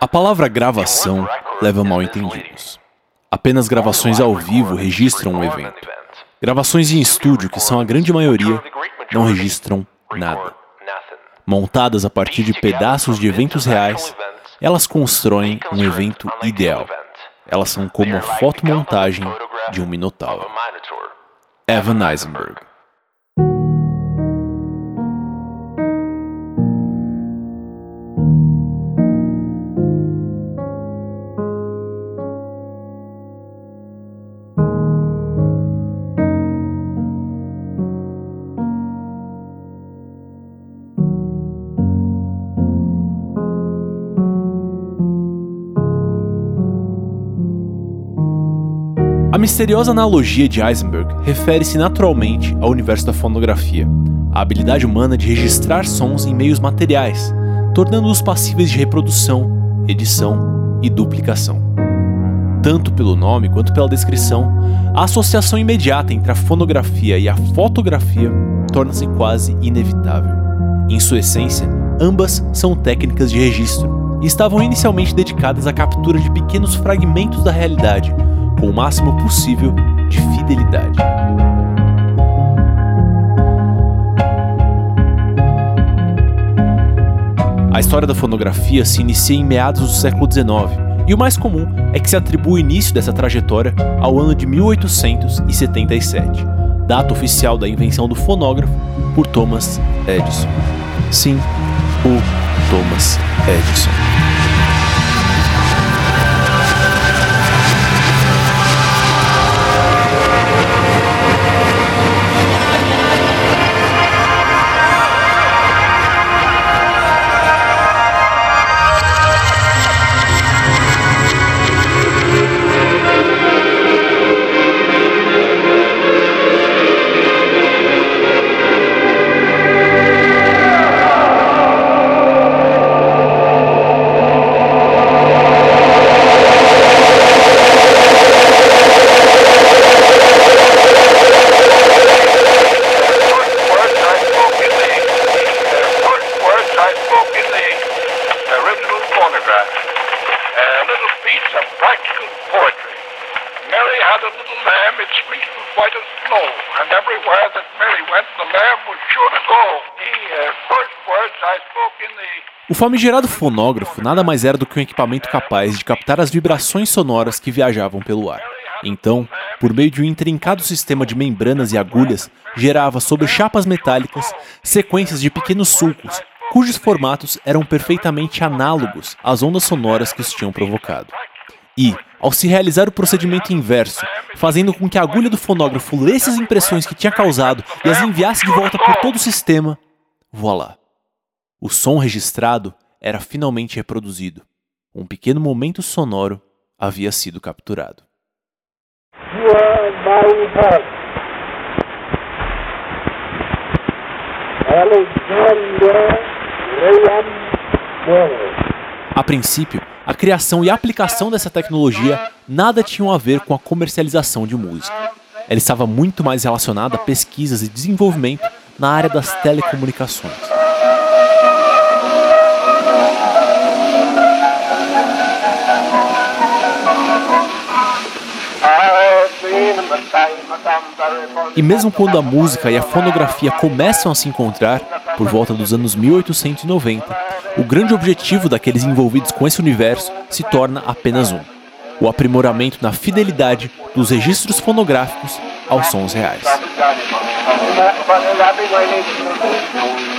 A palavra gravação leva mal entendidos. Apenas gravações ao vivo registram um evento. Gravações em estúdio, que são a grande maioria, não registram nada. Montadas a partir de pedaços de eventos reais, elas constroem um evento ideal. Elas são como a fotomontagem de um minotauro. Evan Eisenberg misteriosa analogia de Eisenberg refere-se naturalmente ao universo da fonografia, a habilidade humana de registrar sons em meios materiais, tornando-os passíveis de reprodução, edição e duplicação. Tanto pelo nome quanto pela descrição, a associação imediata entre a fonografia e a fotografia torna-se quase inevitável. Em sua essência, ambas são técnicas de registro e estavam inicialmente dedicadas à captura de pequenos fragmentos da realidade com o máximo possível de fidelidade. A história da fonografia se inicia em meados do século XIX, e o mais comum é que se atribua o início dessa trajetória ao ano de 1877, data oficial da invenção do fonógrafo por Thomas Edison. Sim, o Thomas Edison. O famigerado fonógrafo nada mais era do que um equipamento capaz de captar as vibrações sonoras que viajavam pelo ar. Então, por meio de um intrincado sistema de membranas e agulhas, gerava sobre chapas metálicas sequências de pequenos sulcos, cujos formatos eram perfeitamente análogos às ondas sonoras que os tinham provocado. E, ao se realizar o procedimento inverso, fazendo com que a agulha do fonógrafo lesse as impressões que tinha causado e as enviasse de volta por todo o sistema, voilá. O som registrado era finalmente reproduzido. Um pequeno momento sonoro havia sido capturado. A princípio, a criação e aplicação dessa tecnologia nada tinham a ver com a comercialização de música. Ela estava muito mais relacionada a pesquisas e desenvolvimento na área das telecomunicações. E mesmo quando a música e a fonografia começam a se encontrar, por volta dos anos 1890, o grande objetivo daqueles envolvidos com esse universo se torna apenas um: o aprimoramento na fidelidade dos registros fonográficos aos sons reais.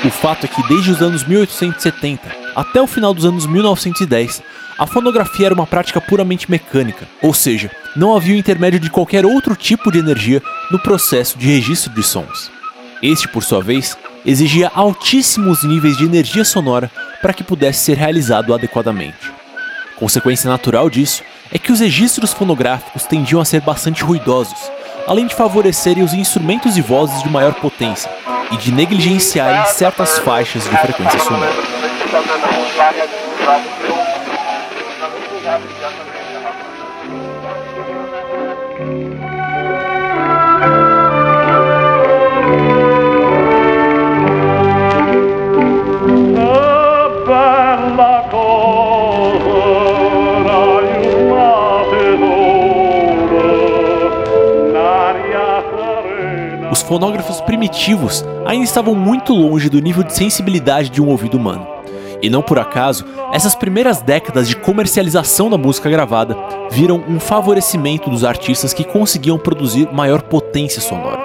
O fato é que desde os anos 1870 até o final dos anos 1910, a fonografia era uma prática puramente mecânica, ou seja, não havia o intermédio de qualquer outro tipo de energia no processo de registro de sons. Este, por sua vez, exigia altíssimos níveis de energia sonora para que pudesse ser realizado adequadamente. Consequência natural disso é que os registros fonográficos tendiam a ser bastante ruidosos, além de favorecerem os instrumentos e vozes de maior potência e de negligenciarem certas faixas de frequência sonora. Fonógrafos primitivos ainda estavam muito longe do nível de sensibilidade de um ouvido humano. E não por acaso, essas primeiras décadas de comercialização da música gravada viram um favorecimento dos artistas que conseguiam produzir maior potência sonora.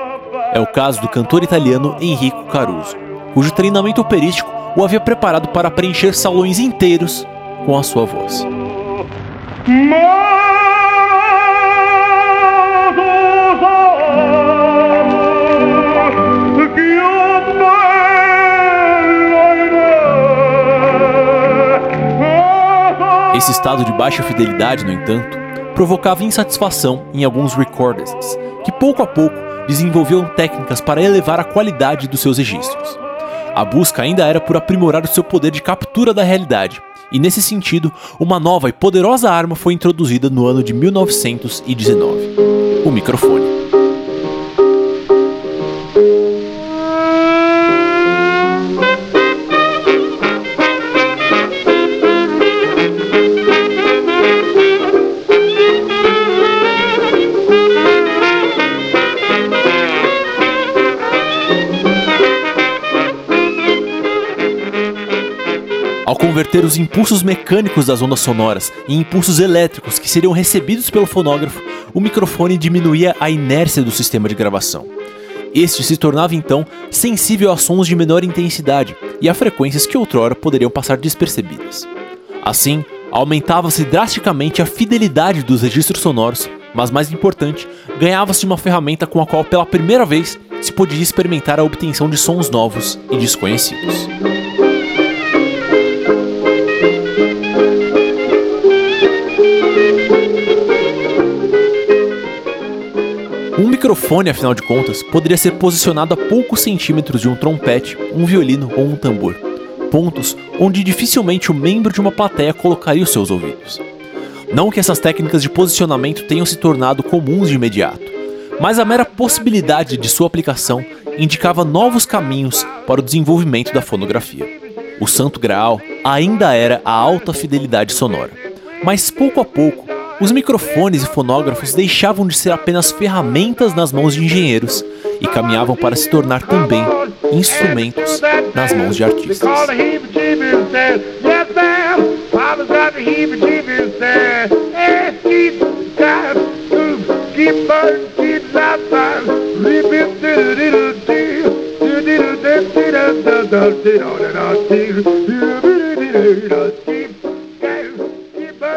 É o caso do cantor italiano Enrico Caruso, cujo treinamento operístico o havia preparado para preencher salões inteiros com a sua voz. Esse estado de baixa fidelidade, no entanto, provocava insatisfação em alguns recordists, que pouco a pouco desenvolviam técnicas para elevar a qualidade dos seus registros. A busca ainda era por aprimorar o seu poder de captura da realidade, e nesse sentido, uma nova e poderosa arma foi introduzida no ano de 1919: o microfone. Converter os impulsos mecânicos das ondas sonoras em impulsos elétricos que seriam recebidos pelo fonógrafo, o microfone diminuía a inércia do sistema de gravação. Este se tornava então sensível a sons de menor intensidade e a frequências que outrora poderiam passar despercebidas. Assim, aumentava-se drasticamente a fidelidade dos registros sonoros, mas mais importante, ganhava-se uma ferramenta com a qual pela primeira vez se podia experimentar a obtenção de sons novos e desconhecidos. Microfone, afinal de contas, poderia ser posicionado a poucos centímetros de um trompete, um violino ou um tambor, pontos onde dificilmente o membro de uma plateia colocaria os seus ouvidos. Não que essas técnicas de posicionamento tenham se tornado comuns de imediato, mas a mera possibilidade de sua aplicação indicava novos caminhos para o desenvolvimento da fonografia. O santo graal ainda era a alta fidelidade sonora, mas pouco a pouco os microfones e fonógrafos deixavam de ser apenas ferramentas nas mãos de engenheiros e caminhavam para se tornar também instrumentos nas mãos de artistas.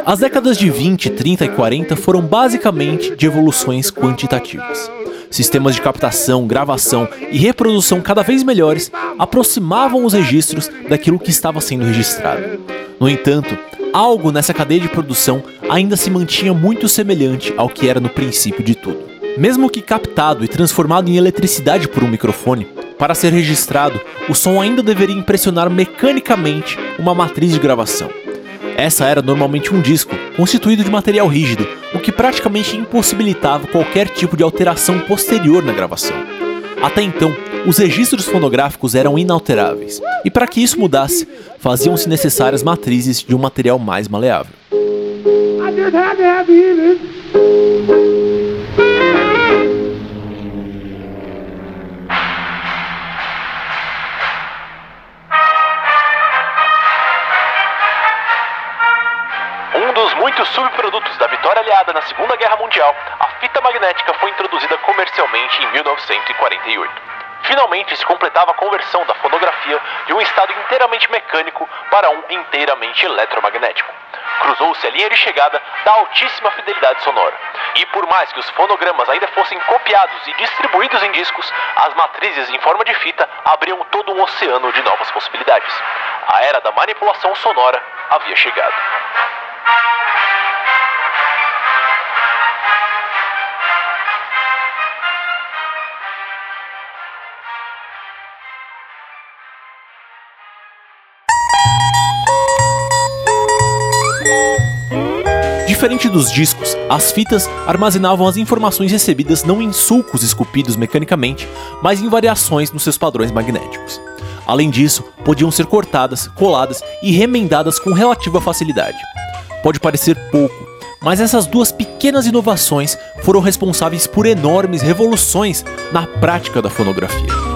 As décadas de 20, 30 e 40 foram basicamente de evoluções quantitativas. Sistemas de captação, gravação e reprodução cada vez melhores aproximavam os registros daquilo que estava sendo registrado. No entanto, algo nessa cadeia de produção ainda se mantinha muito semelhante ao que era no princípio de tudo. Mesmo que captado e transformado em eletricidade por um microfone, para ser registrado, o som ainda deveria impressionar mecanicamente uma matriz de gravação. Essa era normalmente um disco, constituído de material rígido, o que praticamente impossibilitava qualquer tipo de alteração posterior na gravação. Até então, os registros fonográficos eram inalteráveis, e para que isso mudasse, faziam-se necessárias matrizes de um material mais maleável. Aliada na Segunda Guerra Mundial, a fita magnética foi introduzida comercialmente em 1948. Finalmente se completava a conversão da fonografia de um estado inteiramente mecânico para um inteiramente eletromagnético. Cruzou-se a linha de chegada da altíssima fidelidade sonora. E por mais que os fonogramas ainda fossem copiados e distribuídos em discos, as matrizes em forma de fita abriam todo um oceano de novas possibilidades. A era da manipulação sonora havia chegado. Diferente dos discos, as fitas armazenavam as informações recebidas não em sulcos esculpidos mecanicamente, mas em variações nos seus padrões magnéticos. Além disso, podiam ser cortadas, coladas e remendadas com relativa facilidade. Pode parecer pouco, Mas essas duas pequenas inovações foram responsáveis por enormes revoluções na prática da fonografia.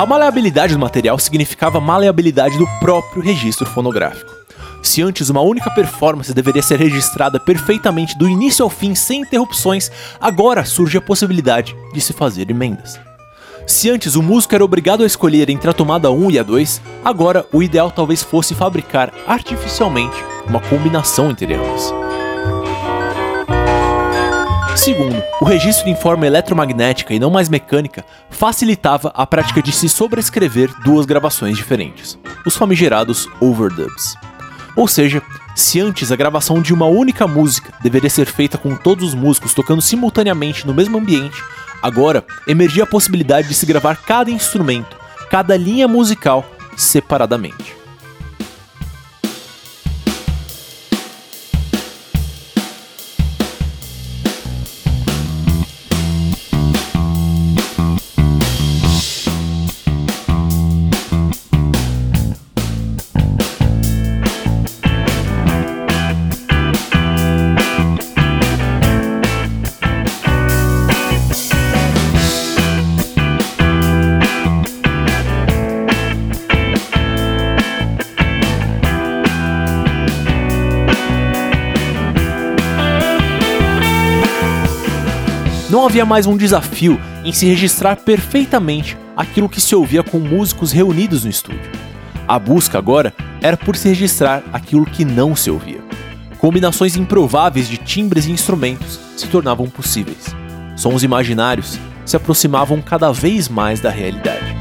A maleabilidade do material significava maleabilidade do próprio registro fonográfico. Se antes uma única performance deveria ser registrada perfeitamente do início ao fim sem interrupções, agora surge a possibilidade de se fazer emendas. Se antes o músico era obrigado a escolher entre a tomada 1 e a 2, agora o ideal talvez fosse fabricar artificialmente uma combinação entre elas. Segundo, o registro em forma eletromagnética e não mais mecânica facilitava a prática de se sobrescrever duas gravações diferentes, os famigerados overdubs. Ou seja, se antes a gravação de uma única música deveria ser feita com todos os músicos tocando simultaneamente no mesmo ambiente, agora emergia a possibilidade de se gravar cada instrumento, cada linha musical separadamente. Havia mais um desafio em se registrar perfeitamente aquilo que se ouvia com músicos reunidos no estúdio. A busca agora era por se registrar aquilo que não se ouvia. Combinações improváveis de timbres e instrumentos se tornavam possíveis. Sons imaginários se aproximavam cada vez mais da realidade.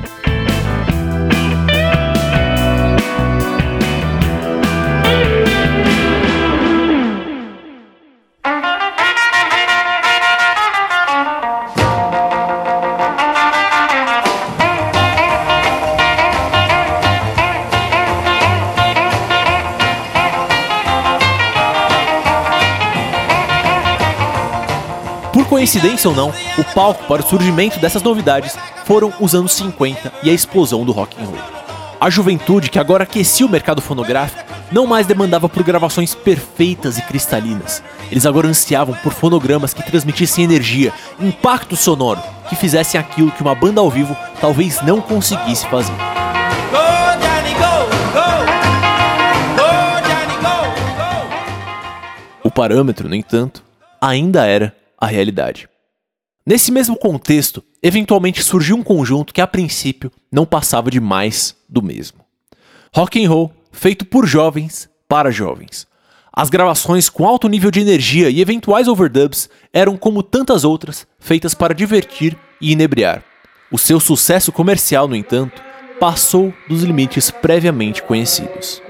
Coincidência ou não, o palco para o surgimento dessas novidades foram os anos 50 e a explosão do rock and roll. A juventude que agora aquecia o mercado fonográfico não mais demandava por gravações perfeitas e cristalinas. Eles agora ansiavam por fonogramas que transmitissem energia, impacto sonoro, que fizessem aquilo que uma banda ao vivo talvez não conseguisse fazer. O parâmetro, no entanto, ainda era a realidade. Nesse mesmo contexto, eventualmente surgiu um conjunto que a princípio não passava de mais do mesmo. Rock and roll feito por jovens para jovens. As gravações com alto nível de energia e eventuais overdubs eram como tantas outras, feitas para divertir e inebriar. O seu sucesso comercial, no entanto, passou dos limites previamente conhecidos.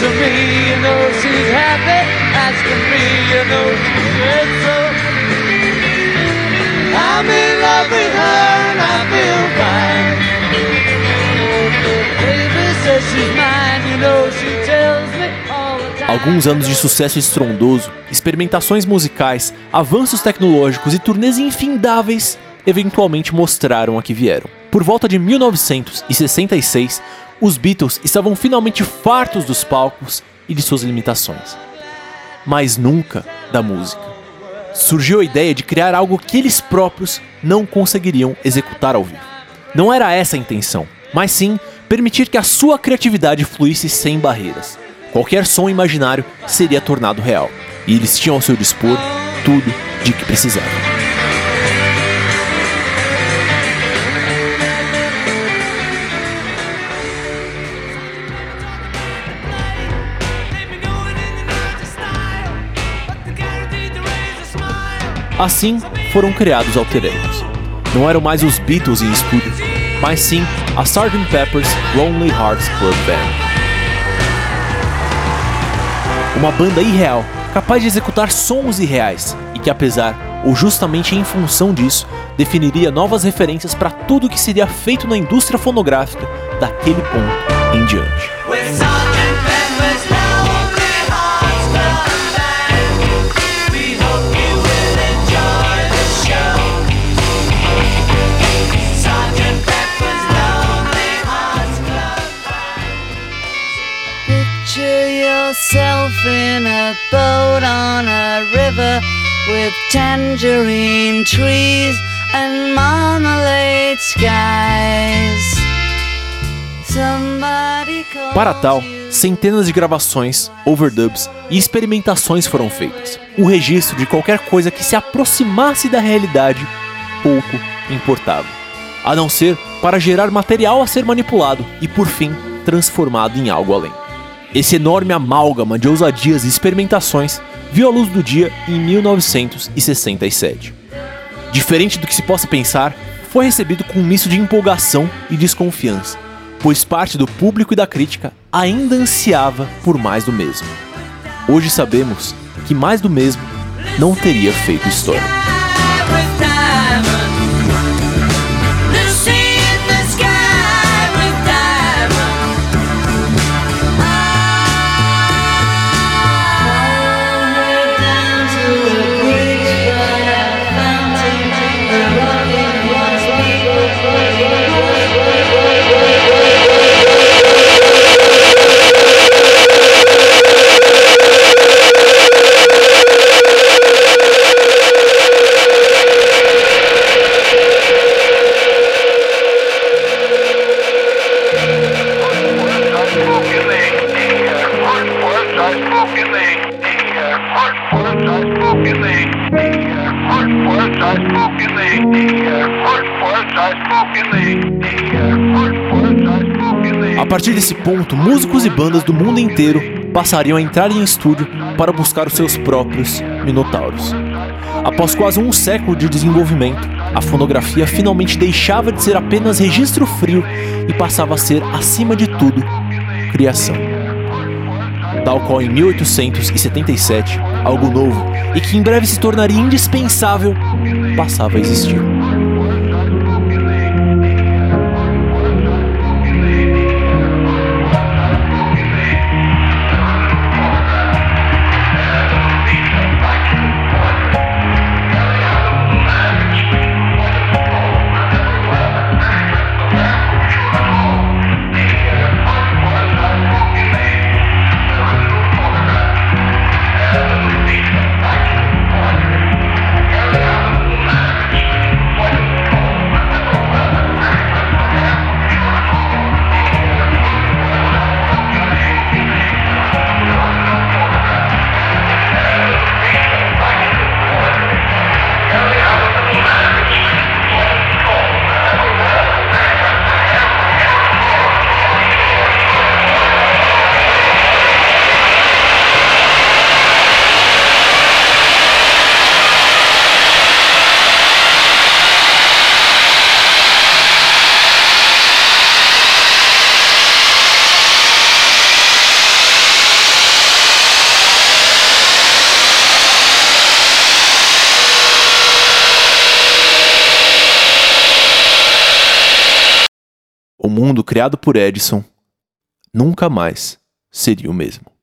To me, you know she's happy as can be, you know. I'm in love with her and I feel fine. Baby says she's mine, you know she tells me. Alguns anos de sucesso estrondoso, experimentações musicais, avanços tecnológicos e turnês infindáveis eventualmente mostraram a que vieram. Por volta de 1966, os Beatles estavam finalmente fartos dos palcos e de suas limitações. Mas nunca da música. Surgiu a ideia de criar algo que eles próprios não conseguiriam executar ao vivo. Não era essa a intenção, mas sim permitir que a sua criatividade fluísse sem barreiras. Qualquer som imaginário seria tornado real, e eles tinham ao seu dispor tudo de que precisavam. Assim foram criados alter egos. Não eram mais os Beatles em estúdio, mas sim a Sgt. Pepper's Lonely Hearts Club Band. Uma banda irreal, capaz de executar sons irreais e que apesar ou justamente em função disso, definiria novas referências para tudo que seria feito na indústria fonográfica daquele ponto em diante. Yourself in a boat on a river with tangerine trees and marmalade skies. Para tal, centenas de gravações, overdubs e experimentações foram feitas. O registro de qualquer coisa que se aproximasse da realidade pouco importava, a não ser para gerar material a ser manipulado e, por fim, transformado em algo além. Esse enorme amálgama de ousadias e experimentações viu a luz do dia em 1967. Diferente do que se possa pensar, foi recebido com um misto de empolgação e desconfiança, pois parte do público e da crítica ainda ansiava por mais do mesmo. Hoje sabemos que mais do mesmo não teria feito história. Desse ponto, músicos e bandas do mundo inteiro passariam a entrar em estúdio para buscar os seus próprios minotauros. Após quase um século de desenvolvimento, a fonografia finalmente deixava de ser apenas registro frio e passava a ser, acima de tudo, criação. Tal qual em 1877, algo novo e que em breve se tornaria indispensável passava a existir. Criado por Edison nunca mais seria o mesmo.